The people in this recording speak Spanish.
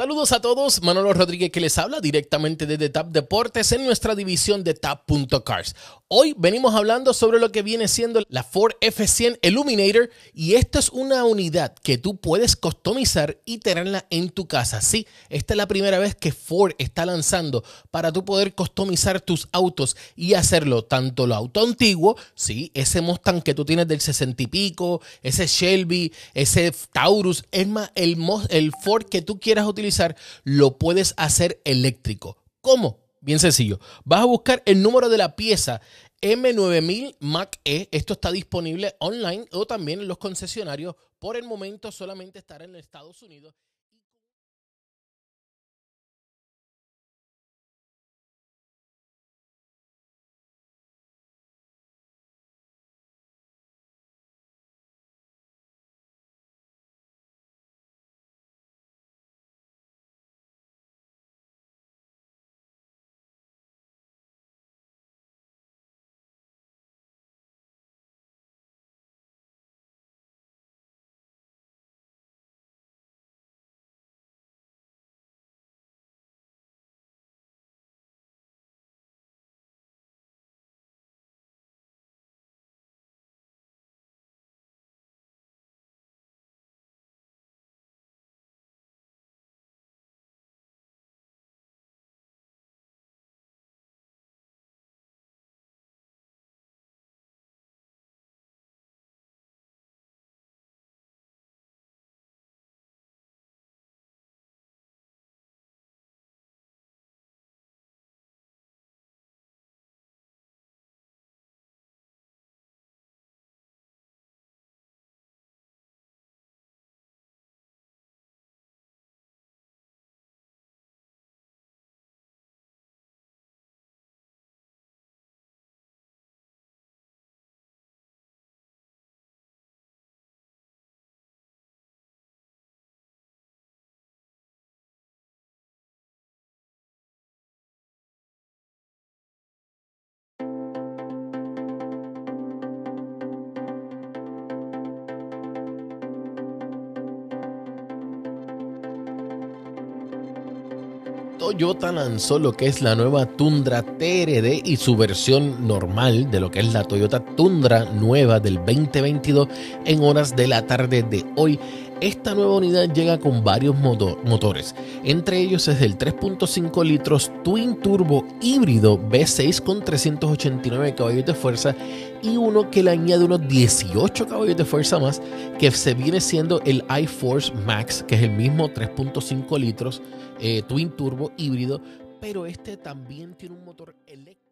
Saludos a todos, Manolo Rodríguez que les habla directamente desde TAP Deportes en nuestra división de TAP.cars. Hoy venimos hablando sobre lo que viene siendo la Ford F100 Illuminator y esta es una unidad que tú puedes customizar y tenerla en tu casa. Sí, esta es la primera vez que Ford está lanzando para tú poder customizar tus autos y hacerlo tanto lo auto antiguo, sí, ese Mustang que tú tienes del 60 y pico, ese Shelby, ese Taurus, es más, el, el Ford que tú quieras utilizar lo puedes hacer eléctrico. ¿Cómo? Bien sencillo. Vas a buscar el número de la pieza M9000 Mac E. Esto está disponible online o también en los concesionarios. Por el momento solamente estará en Estados Unidos. Toyota lanzó lo que es la nueva Tundra TRD y su versión normal de lo que es la Toyota Tundra nueva del 2022 en horas de la tarde de hoy. Esta nueva unidad llega con varios motores, entre ellos es el 3.5 litros Twin Turbo híbrido V6 con 389 caballos de fuerza y uno que le añade unos 18 caballos de fuerza más que se viene siendo el iForce Max, que es el mismo 3.5 litros eh, Twin Turbo híbrido, pero este también tiene un motor eléctrico